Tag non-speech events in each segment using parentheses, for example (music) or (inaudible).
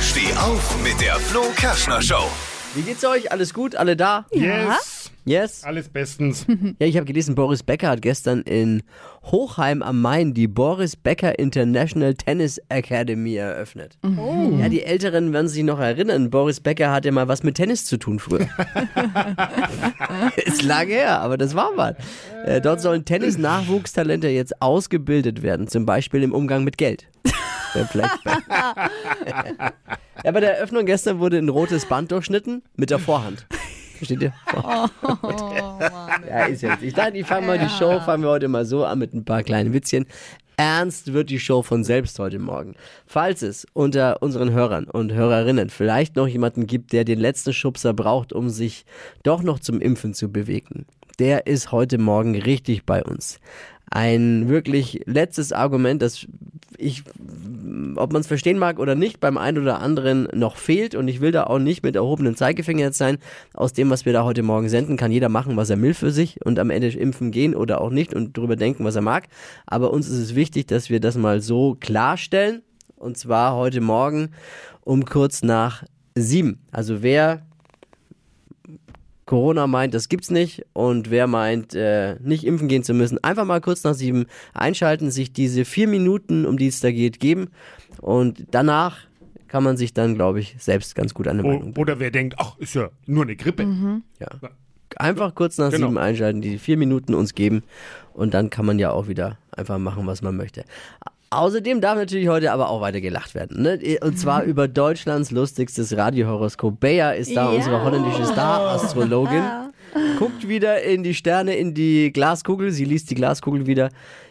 Steh auf mit der Flo Kerschner Show. Wie geht's euch? Alles gut? Alle da? Yes. Yes? Alles bestens. (laughs) Ja, ich habe gelesen, Boris Becker hat gestern in Hochheim am Main die Boris Becker International Tennis Academy eröffnet. Ja, die Älteren werden sich noch erinnern. Boris Becker hatte mal was mit Tennis zu tun früher. (laughs) Ist lange her, aber das war mal. Äh, dort sollen Tennis-Nachwuchstalente jetzt ausgebildet werden, zum Beispiel im Umgang mit Geld. Ja, vielleicht. ja, bei der Eröffnung gestern wurde ein rotes Band durchschnitten mit der Vorhand. Versteht ihr? ja, ist jetzt. Ich dachte, ich fange mal die Show, fangen wir heute mal so an mit ein paar kleinen Witzchen. Ernst wird die Show von selbst heute Morgen. Falls es unter unseren Hörern und Hörerinnen vielleicht noch jemanden gibt, der den letzten Schubser braucht, um sich doch noch zum Impfen zu bewegen, der ist heute Morgen richtig bei uns. Ein wirklich letztes Argument, das ich, ob man es verstehen mag oder nicht, beim einen oder anderen noch fehlt. Und ich will da auch nicht mit erhobenem Zeigefinger jetzt sein. Aus dem, was wir da heute Morgen senden, kann jeder machen, was er will für sich und am Ende impfen gehen oder auch nicht und darüber denken, was er mag. Aber uns ist es wichtig, dass wir das mal so klarstellen. Und zwar heute Morgen um kurz nach sieben. Also wer Corona meint, das gibt's nicht und wer meint, äh, nicht impfen gehen zu müssen, einfach mal kurz nach sieben einschalten, sich diese vier Minuten, um die es da geht, geben und danach kann man sich dann, glaube ich, selbst ganz gut eine Meinung oder wer denkt, ach, ist ja nur eine Grippe. ja. Einfach kurz nach Genau. sieben einschalten, die vier Minuten uns geben und dann kann man ja auch wieder einfach machen, was man möchte. Außerdem darf natürlich heute aber auch weiter gelacht werden. Ne? Und zwar über Deutschlands lustigstes Radiohoroskop. Bea ist da, Ja. unsere holländische Star-Astrologin. Guckt wieder in die Sterne, in die Glaskugel. Sie liest die Glaskugel wieder.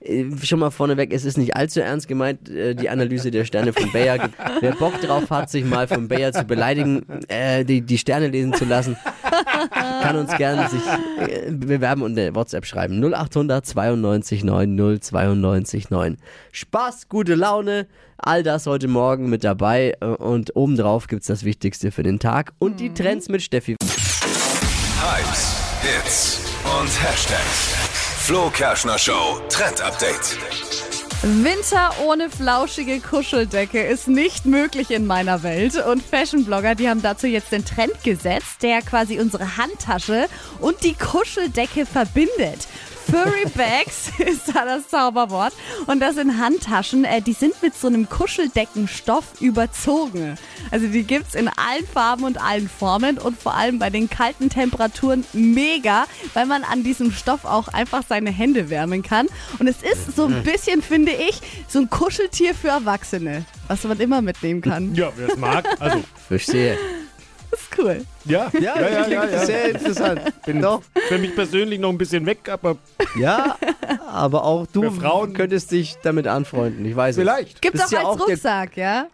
Äh, Schon mal vorneweg, es ist nicht allzu ernst gemeint, äh, die Analyse der Sterne von Bayer. Wer Bock drauf hat, sich mal von Bayer zu beleidigen, äh, die, die Sterne lesen zu lassen, kann uns gerne sich äh, bewerben und eine WhatsApp schreiben. 0800 92 9 092 9. Spaß, gute Laune, all das heute Morgen mit dabei äh, und obendrauf gibt's das Wichtigste für den Tag und die Trends mit Steffi. Hypes, Hits und Hashtags. Flo Kerschner Show Trend Update. Winter ohne flauschige Kuscheldecke ist nicht möglich in meiner Welt. Und Fashion-Blogger, die haben dazu jetzt den Trend gesetzt, der quasi unsere Handtasche und die Kuscheldecke verbindet. Furry Bags (laughs) ist da das Zauberwort. Und das sind Handtaschen, äh, die sind mit so einem Kuscheldeckenstoff überzogen. Also die gibt's in allen Farben und allen Formen und vor allem bei den kalten Temperaturen mega, weil man an diesem Stoff auch einfach seine Hände wärmen kann. Und es ist so ein bisschen, finde ich, so ein Kuscheltier für Erwachsene, was man immer mitnehmen kann. Ja, wer es mag. Also, Verstehe. Das ist cool. ja. ja, ja, ja, ja. sehr interessant. Bin Doch. für mich persönlich noch ein bisschen weg, aber Ja, aber auch du Frauen- könntest dich damit anfreuen. Ich weiß vielleicht. Gibt's Bist auch ja als auch Rucksack, ja?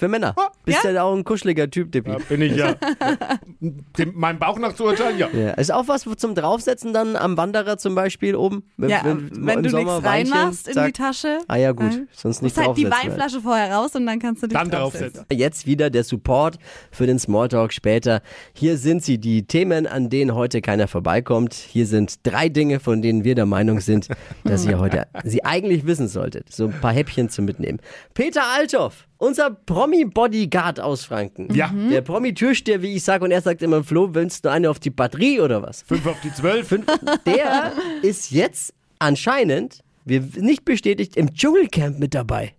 Für Männer. Bist ja, auch ein kuscheliger Typ, Dippi. Da bin ich ja. (laughs) Dem, meinem Bauch nach zu urteilen, ja. Ja. Ist auch was zum Draufsetzen dann am Wanderer zum Beispiel oben? Ja, wenn, im du Sommer nichts Weinchen, reinmachst in die. Tasche, Ah ja gut, Ja. sonst nicht musst halt die draufsetzen. Weinflasche vorher raus und dann kannst du dich Dann draufsetzen. draufsetzen. Jetzt wieder der Support für den Smalltalk später. Hier sind sie, die Themen, an denen heute keiner vorbeikommt. Hier sind drei Dinge, von denen wir der Meinung sind, dass ihr heute sie eigentlich wissen solltet. So ein paar Häppchen zum Mitnehmen. Peter Althoff, unser Promi-Bodyguard aus Franken. Ja. Der Promi-Türsteher, wie ich sage, und er sagt immer, Flo, willst du eine auf die Batterie oder was? Fünf auf die zwölf. Fünf, der (laughs) ist jetzt anscheinend, wir nicht bestätigt, im Dschungelcamp mit dabei.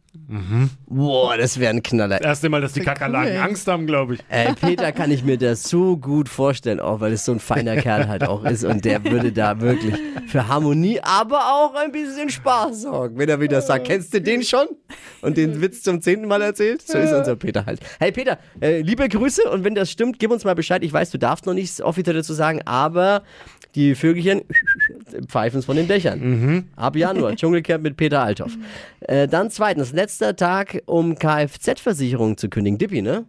Boah, das wäre ein Knaller. Das erste Mal, dass die Kakerlaken cool. Angst haben, glaube ich. Äh, Peter kann ich mir das so gut vorstellen, auch weil es so ein feiner Kerl halt auch ist und der würde da wirklich für Harmonie, aber auch ein bisschen Spaß sorgen, wenn er wieder sagt, kennst du den schon? Und den Witz zum zehnten Mal erzählt? So ist unser Peter halt. Hey Peter, äh, liebe Grüße und wenn das stimmt, gib uns mal Bescheid. Ich weiß, du darfst noch nichts offiziell dazu sagen, aber die Vögelchen pfeifen es von den Dächern. Ab Januar, Dschungelcamp mit Peter Althoff. Äh, dann zweitens, letzter Tag, um Kfz-Versicherung zu kündigen. Dippi, ne?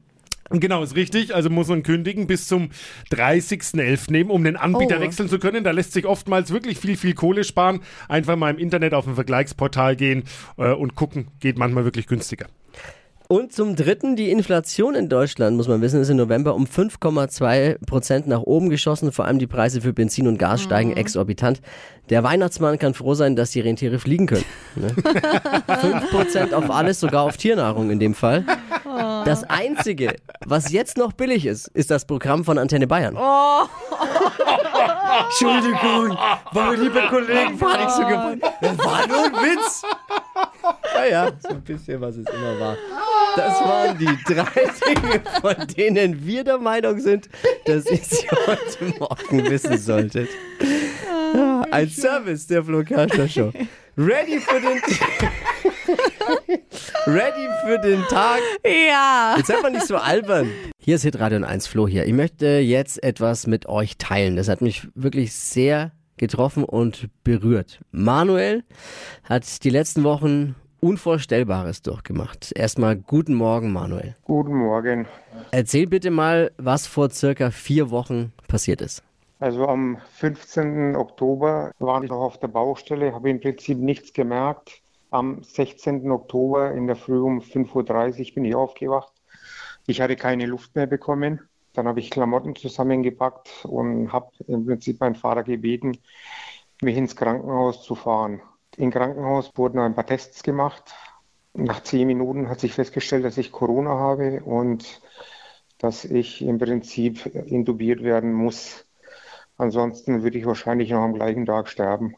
Genau, ist richtig. Also muss man kündigen bis zum 30.11. nehmen, um den Anbieter Oh. wechseln zu können. Da lässt sich oftmals wirklich viel, viel Kohle sparen. Einfach mal im Internet auf ein Vergleichsportal gehen äh, und gucken. Geht manchmal wirklich günstiger. Und zum Dritten, die Inflation in Deutschland, muss man wissen, ist im November um 5,2 Prozent nach oben geschossen. Vor allem die Preise für Benzin und Gas steigen exorbitant. Der Weihnachtsmann kann froh sein, dass die Rentiere fliegen können. Ne? (laughs) 5 Prozent auf alles, sogar auf Tiernahrung in dem Fall. Das Einzige, was jetzt noch billig ist, ist das Programm von Antenne Bayern. (laughs) Entschuldigung, meine liebe Kollegen, war nicht so gemeint. Das war nur ein Witz. Naja, so ein bisschen, was es immer war. Das waren die drei (laughs) Dinge, von denen wir der Meinung sind, dass ihr sie heute Morgen wissen solltet. Ja, Ein Service der Flo Kerschner Show. Ready für den (laughs) Ready für den Tag. Ja. Jetzt seid mal nicht so albern. Hier ist Hitradio 1 Flo hier. Ich möchte jetzt etwas mit euch teilen. Das hat mich wirklich sehr getroffen und berührt. Manuel hat die letzten Wochen Unvorstellbares durchgemacht. Erstmal guten Morgen, Manuel. Guten Morgen. Erzähl bitte mal, was vor circa vier Wochen passiert ist. Also am 15. Oktober war ich noch auf der Baustelle, habe im Prinzip nichts gemerkt. Am 16. Oktober in der Früh um 5.30 Uhr bin ich aufgewacht. Ich hatte keine Luft mehr bekommen. Dann habe ich Klamotten zusammengepackt und habe im Prinzip meinen Vater gebeten, mich ins Krankenhaus zu fahren. Im Krankenhaus wurden ein paar Tests gemacht. Nach zehn Minuten hat sich festgestellt, dass ich Corona habe und dass ich im Prinzip intubiert werden muss. Ansonsten würde ich wahrscheinlich noch am gleichen Tag sterben.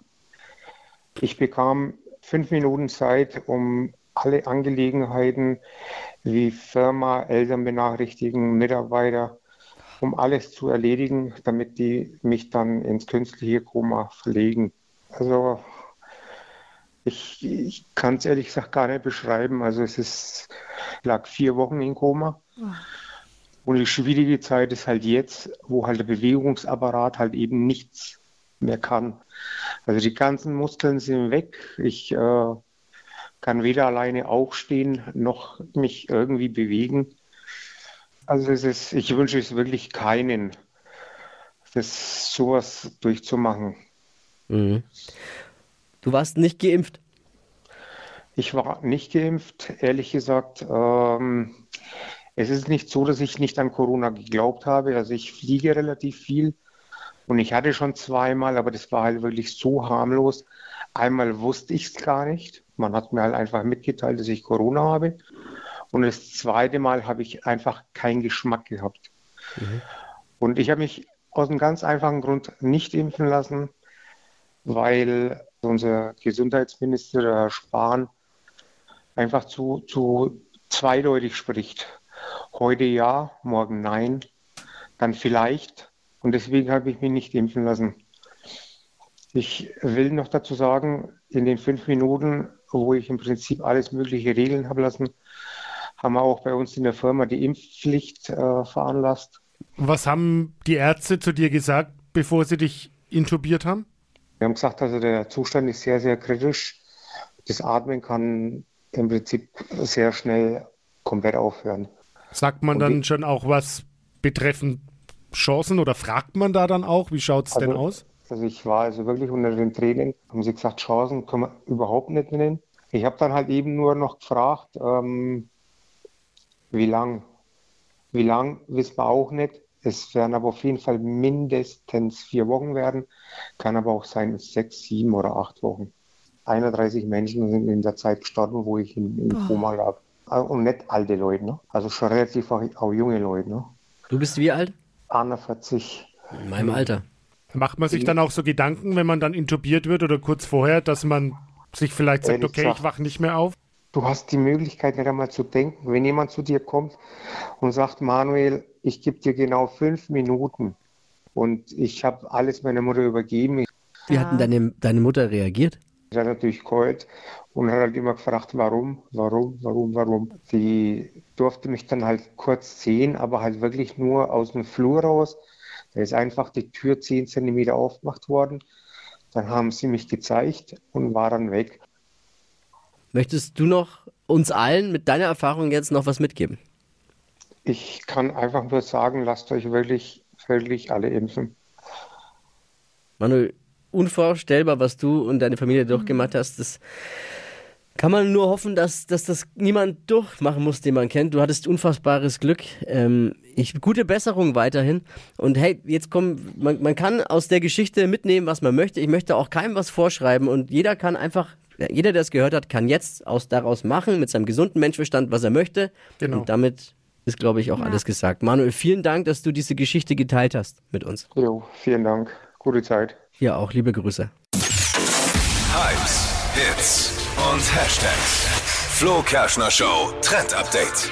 Ich bekam fünf Minuten Zeit, um alle Angelegenheiten wie Firma, Eltern benachrichtigen, Mitarbeiter, um alles zu erledigen, damit die mich dann ins künstliche Koma verlegen. Also ich, ich kann es ehrlich gesagt gar nicht beschreiben. Also es ist, ich lag vier Wochen in Koma. Und die schwierige Zeit ist halt jetzt, wo halt der Bewegungsapparat halt eben nichts mehr kann. Also die ganzen Muskeln sind weg. Ich äh, kann weder alleine aufstehen noch mich irgendwie bewegen. Also es ist, ich wünsche es wirklich keinen, das sowas durchzumachen. Mhm. Du warst nicht geimpft. Ich war nicht geimpft, ehrlich gesagt. Ähm, es ist nicht so, dass ich nicht an Corona geglaubt habe. Also ich fliege relativ viel und ich hatte schon zweimal, aber das war halt wirklich so harmlos. Einmal wusste ich es gar nicht. Man hat mir halt einfach mitgeteilt, dass ich Corona habe. Und das zweite Mal habe ich einfach keinen Geschmack gehabt. Und ich habe mich aus einem ganz einfachen Grund nicht impfen lassen, weil unser Gesundheitsminister, der Herr Spahn, einfach zu, zu zweideutig spricht. Heute ja, morgen nein, dann vielleicht. Und deswegen habe ich mich nicht impfen lassen. Ich will noch dazu sagen, in den fünf Minuten, wo ich im Prinzip alles mögliche regeln habe lassen, haben wir auch bei uns in der Firma die Impfpflicht äh, veranlasst. Was haben die Ärzte zu dir gesagt, bevor sie dich intubiert haben? Wir haben gesagt, also der Zustand ist sehr, sehr kritisch. Das Atmen kann im Prinzip sehr schnell komplett aufhören. Sagt man Und dann die- schon auch was betreffend Chancen oder fragt man da dann auch? Wie schaut es denn Also- aus? Also ich war also wirklich unter den Tränen. Haben sie gesagt, Chancen können wir überhaupt nicht nennen. Ich habe dann halt eben nur noch gefragt, ähm, wie lang? Wie lang, wissen wir auch nicht. Es werden aber auf jeden Fall mindestens vier Wochen werden. Kann aber auch sein sechs, sieben oder acht Wochen. 31 Menschen sind in der Zeit gestorben, wo ich im, im Koma lag. Und nicht alte Leute, ne? Also schon relativ auch, auch junge Leute, ne? Du bist wie alt? 41. In meinem Alter. Macht man sich dann auch so Gedanken, wenn man dann intubiert wird oder kurz vorher, dass man sich vielleicht sagt, okay, ich wache nicht mehr auf? Du hast die Möglichkeit, nicht einmal zu denken. Wenn jemand zu dir kommt und sagt, Manuel, ich gebe dir genau fünf Minuten und ich habe alles meiner Mutter übergeben. Wie hat denn deine, deine Mutter reagiert? habe natürlich geheult und hat halt immer gefragt, warum, warum, warum, warum. Die durfte mich dann halt kurz sehen, aber halt wirklich nur aus dem Flur raus. Da ist einfach die Tür zehn Zentimeter aufgemacht worden. Dann haben sie mich gezeigt und war dann weg. Möchtest du noch uns allen mit deiner Erfahrung jetzt noch was mitgeben? Ich kann einfach nur sagen, lasst euch wirklich, wirklich alle impfen. Manuel, unvorstellbar, was du und deine Familie durchgemacht hast. Das Kann man nur hoffen, dass, dass das niemand durchmachen muss, den man kennt. Du hattest unfassbares Glück. Ähm, ich, gute Besserung weiterhin. Und hey, jetzt kommen, man, man kann aus der Geschichte mitnehmen, was man möchte. Ich möchte auch keinem was vorschreiben und jeder kann einfach, jeder, der es gehört hat, kann jetzt aus, daraus machen, mit seinem gesunden Menschverstand, was er möchte. Genau. Und damit ist, glaube ich, auch alles gesagt. Manuel, vielen Dank, dass du diese Geschichte geteilt hast mit uns. Jo, vielen Dank. Gute Zeit. Ja, auch liebe Grüße. Hypes, Hits und Hashtags. Flo Kerschner Show Trend Update.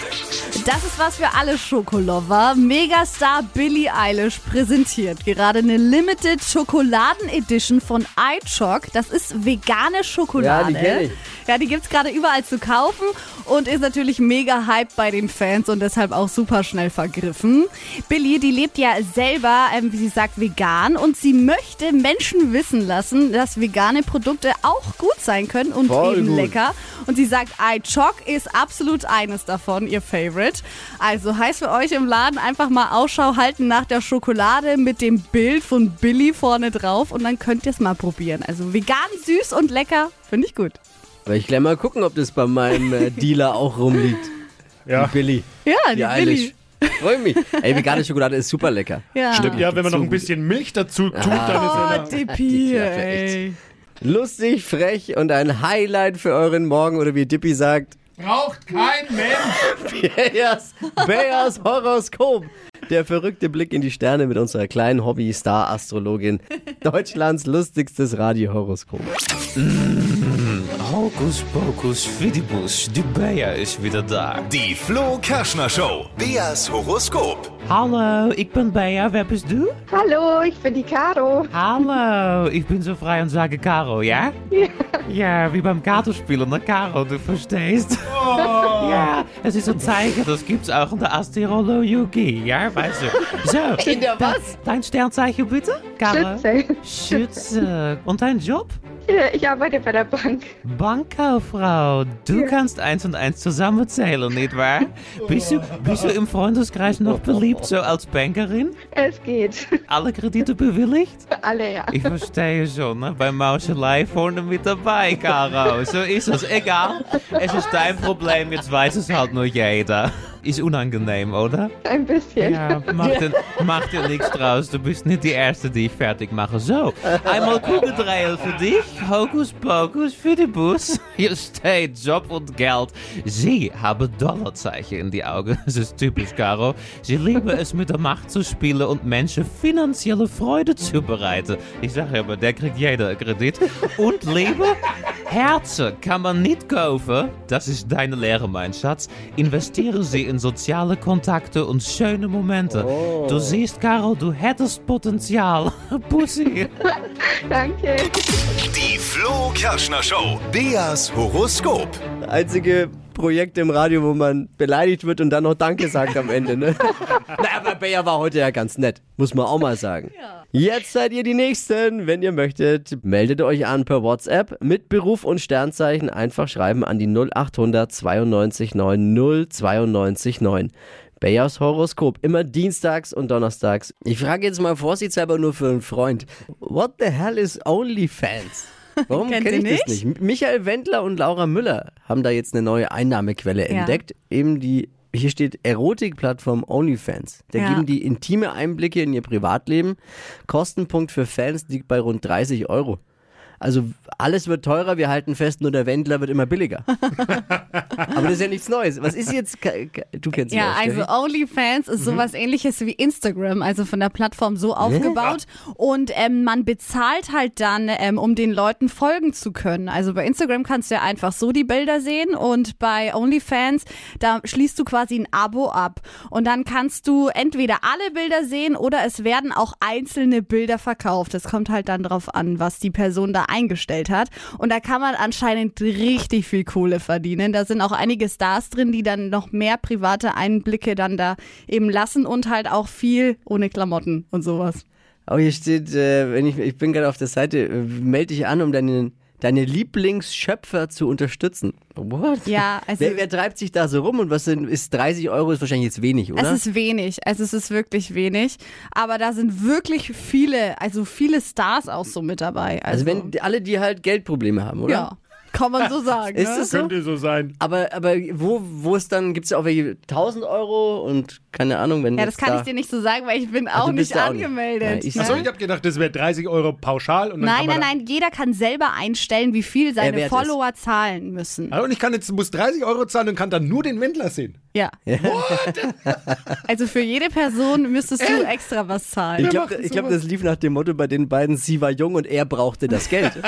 Das ist was für alle Schokolover. Megastar Billie Eilish präsentiert gerade eine Limited Schokoladen Edition von iChoc. Das ist vegane Schokolade. Ja, die kenn ich. Ja, die gibt's gerade überall zu kaufen und ist natürlich mega hype bei den Fans und deshalb auch super schnell vergriffen. Billie, die lebt ja selber, ähm, wie sie sagt, vegan und sie möchte Menschen wissen lassen, dass vegane Produkte auch gut sein können und Voll eben gut. lecker. Und sie sagt, iChoc ist absolut eines davon, ihr Favorite. Also heißt für euch im Laden einfach mal Ausschau halten nach der Schokolade mit dem Bild von Billy vorne drauf und dann könnt ihr es mal probieren. Also vegan, süß und lecker, finde ich gut. Weil ich gleich mal gucken, ob das bei meinem äh, Dealer auch rumliegt. Ja. Die Billy. Ja, die, Die Billy. Eilish. Freue mich. Ey, vegane Schokolade ist super lecker. Ja. Stimmt, ja, wenn man noch ein bisschen Milch dazu tut, Oh, dann ist er. Dippi, Ja, ey. Lustig, frech und ein Highlight für euren Morgen oder wie Dippy sagt, Braucht kein Mensch. (laughs) Bayers, Bayers Horoskop. Der verrückte Blick in die Sterne mit unserer kleinen Hobby-Star-Astrologin. Deutschlands lustigstes Radiohoroskop. Hokus Pokus Fidibus, die Bea ist wieder da. Die Flo Kerschner Show. Beas Horoskop. Hallo, ik ben Bea, wer bist du? Hallo, ich bin die Caro. Hallo, ich bin so frei und sage Caro, ja? Ja. Ja, wie beim Kartenspielen, ne Caro, du verstehst. Ja, es ist ein Zeichen, das gibt's auch in der Astrologie, ja, weißt du. So. In der was? Dein Sternzeichen bitte, Caro? Schütze. Schütze. Und dein Job? Ja, Ich arbeite bei der Bank. Bankkauffrau, du kannst eins und eins zusammenzählen, nicht wahr? Bist du, bist du im Freundeskreis noch beliebt, so als Bankerin? Es geht. Alle Kredite bewilligt? Alle, ja. Ich verstehe schon, ne? bei Mauschelei vorne mit dabei, Caro. So ist es. Egal, es ist dein Problem, jetzt weiß es halt nur jeder. Ist unangenehm, oder? Ein bisschen. Ja, mach dir, mach dir nichts draus. Du bist nicht die Erste, die ich fertig mache. So, einmal Kugeldrail für dich. Hokus Pokus für die Bus. (laughs) Hier steht Job und Geld. Sie haben Dollarzeichen in die Augen. Das ist typisch, Caro. Sie lieben es, mit der Macht zu spielen und Menschen finanzielle Freude zu bereiten. Ich sage aber, der kriegt jeder Kredit. Und Liebe, Herzen kann man nicht kaufen. Das ist deine Lehre, mein Schatz. Investiere sie in soziale Kontakte und schöne Momente. Du siehst, Caro, du hättest Potenzial. (laughs) Pussy. (laughs) Danke. Die Flo Kerschner Show. Beas Horoskop. Einzige Projekt im Radio, wo man beleidigt wird und dann noch Danke sagt am Ende, ne? (laughs) Na, aber Bayer war heute ja ganz nett, muss man auch mal sagen. Jetzt seid ihr die Nächsten. Wenn ihr möchtet, meldet euch an per WhatsApp mit Beruf und Sternzeichen. Einfach schreiben an die 0800 92 9 092 9. Bayers Horoskop, immer dienstags und donnerstags. Ich frage jetzt mal vorsichtshalber nur für einen Freund. What the hell is OnlyFans? (laughs) Warum kenne ich das nicht? nicht? Michael Wendler und Laura Müller haben da jetzt eine neue Einnahmequelle Ja. entdeckt. Eben die, hier steht Erotikplattform OnlyFans. Da Ja. geben die intime Einblicke in ihr Privatleben. Kostenpunkt für Fans liegt bei rund 30 Euro. Also alles wird teurer, wir halten fest, nur der Wendler wird immer billiger. (laughs) Aber das ist ja nichts Neues. Was ist jetzt, du kennst Ja, ihn also auch, OnlyFans Mhm. ist sowas ähnliches wie Instagram, also von der Plattform so aufgebaut. Und ähm, man bezahlt halt dann, ähm, um den Leuten folgen zu können. Also bei Instagram kannst du ja einfach so die Bilder sehen und bei OnlyFans, da schließt du quasi ein Abo ab. Und dann kannst du entweder alle Bilder sehen oder es werden auch einzelne Bilder verkauft. Es kommt halt dann drauf an, was die Person da eingestellt hat. Und da kann man anscheinend richtig viel Kohle verdienen. Da sind auch einige Stars drin, die dann noch mehr private Einblicke dann da eben lassen und halt auch viel ohne Klamotten und sowas. Aber hier steht, äh, wenn ich, ich bin gerade auf der Seite, äh, melde dich an, um deine, deine Lieblingsschöpfer zu unterstützen. What? Ja, (laughs) also- wer, wer treibt sich da so rum und was sind, ist 30 Euro ist wahrscheinlich jetzt wenig, oder? Es ist wenig, also es ist wirklich wenig. Aber da sind wirklich viele, also viele Stars auch so mit dabei. also wenn die- alle, die halt Geldprobleme haben, oder? Ja. Kann man so sagen. Ist ne? es so? Könnte so sein. Aber, aber wo, wo ist dann, gibt es auch welche 1000 Euro und keine Ahnung, wenn Ja, das kann da, ich dir nicht so sagen, weil ich bin Ah, auch bist nicht da auch nicht. angemeldet. Nein, ich- ne? Achso, ich habe gedacht, das wäre 30 Euro pauschal. Und dann Nein, nein, nein, jeder kann selber einstellen, wie viel seine wert Follower zahlen müssen. Da, und ich kann jetzt, muss 30 Euro zahlen und kann dann nur den Wendler sehen. Ja. (laughs) Also für jede Person müsstest du extra was zahlen. Ich glaube, glaub, das lief nach dem Motto bei den beiden, sie war jung und er brauchte das Geld. (laughs) (laughs)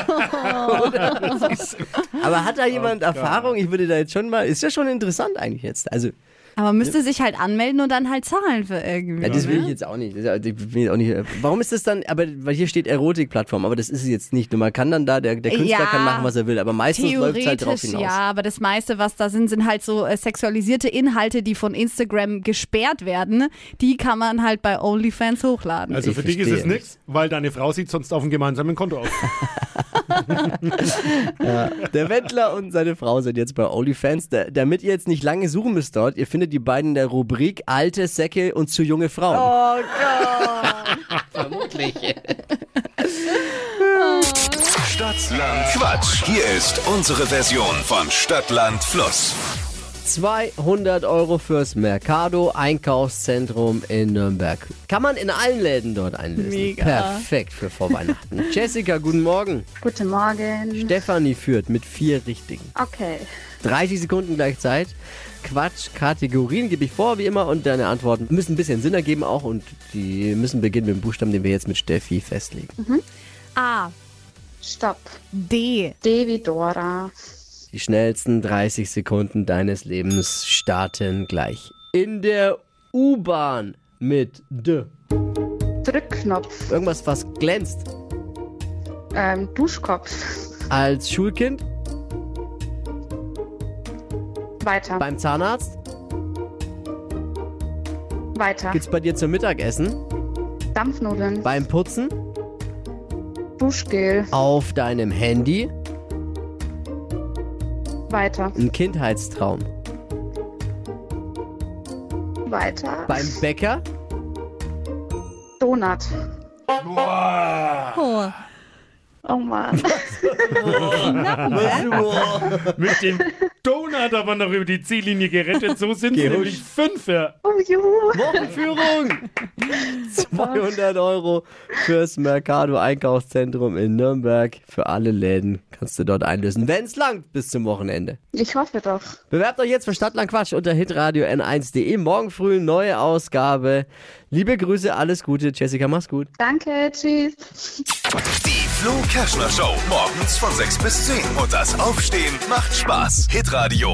Aber hat da jemand Erfahrung? Ich würde da jetzt schon mal, ist ja schon interessant eigentlich jetzt. Also, Aber man müsste sich halt anmelden und dann halt zahlen für irgendwie. ja, das will ich jetzt auch nicht. Das ist ja- ich will auch nicht. Warum ist das dann, aber, weil hier steht Erotikplattform, aber das ist es jetzt nicht. Nur man kann dann da, der, der Künstler Ja, kann machen, was er will, aber meistens läuft es halt drauf Theoretisch hinaus. ja, aber das meiste, was da sind, sind halt so äh, sexualisierte Inhalte, die von Instagram gesperrt werden. Die kann man halt bei OnlyFans hochladen. Also Ich für dich ist es nichts, weil deine Frau sieht sonst auf dem gemeinsamen Konto aus. (laughs) Der Wendler und seine Frau sind jetzt bei OnlyFans. Da, damit ihr jetzt nicht lange suchen müsst dort, ihr findet die beiden in der Rubrik Alte Säcke und zu junge Frauen. oh Gott. (laughs) Vermutlich. Stadtland Quatsch. Hier ist unsere Version von Stadtland Fluss. 200 Euro fürs Mercado Einkaufszentrum in Nürnberg. Kann man in allen Läden dort einlösen. Mega. Perfekt für Vorweihnachten. (laughs) Jessica, guten Morgen. Guten Morgen. Stefanie führt mit vier Richtigen. Okay. 30 Sekunden gleich Zeit. Quatsch, Kategorien gebe ich vor, wie immer, und deine Antworten müssen ein bisschen Sinn ergeben auch und die müssen beginnen mit dem Buchstaben, den wir jetzt mit Steffi festlegen. A, Stopp. D, D wie Dora. Die schnellsten 30 Sekunden deines Lebens starten gleich. In der U-Bahn mit D. Drückknopf. Irgendwas, was glänzt. Ähm, Duschkopf. Als Schulkind Weiter. beim Zahnarzt. Weiter. Gibt's bei dir zum Mittagessen. Dampfnudeln. Beim Putzen. Duschgel. Auf deinem Handy. Weiter. Ein Kindheitstraum. Weiter. Beim Bäcker. Donut. oh. Oh Mann. (laughs) Mit dem Donut aber noch über die Ziellinie gerettet. So sind es nämlich fünf. Ja. Oh juhu. Wochenführung. 200 Euro fürs Mercado Einkaufszentrum in Nürnberg. Für alle Läden kannst du dort einlösen, wenn es langt bis zum Wochenende. Ich hoffe doch. Bewerbt euch jetzt für Stadtland Quatsch unter hitradio n1.de. Morgen früh neue Ausgabe. Liebe Grüße, alles Gute. Jessica, mach's gut. Danke. Tschüss. Die Flo Kerschner Show. Morgens von 6 bis 10. Und das Aufstehen macht Spaß. Hitradio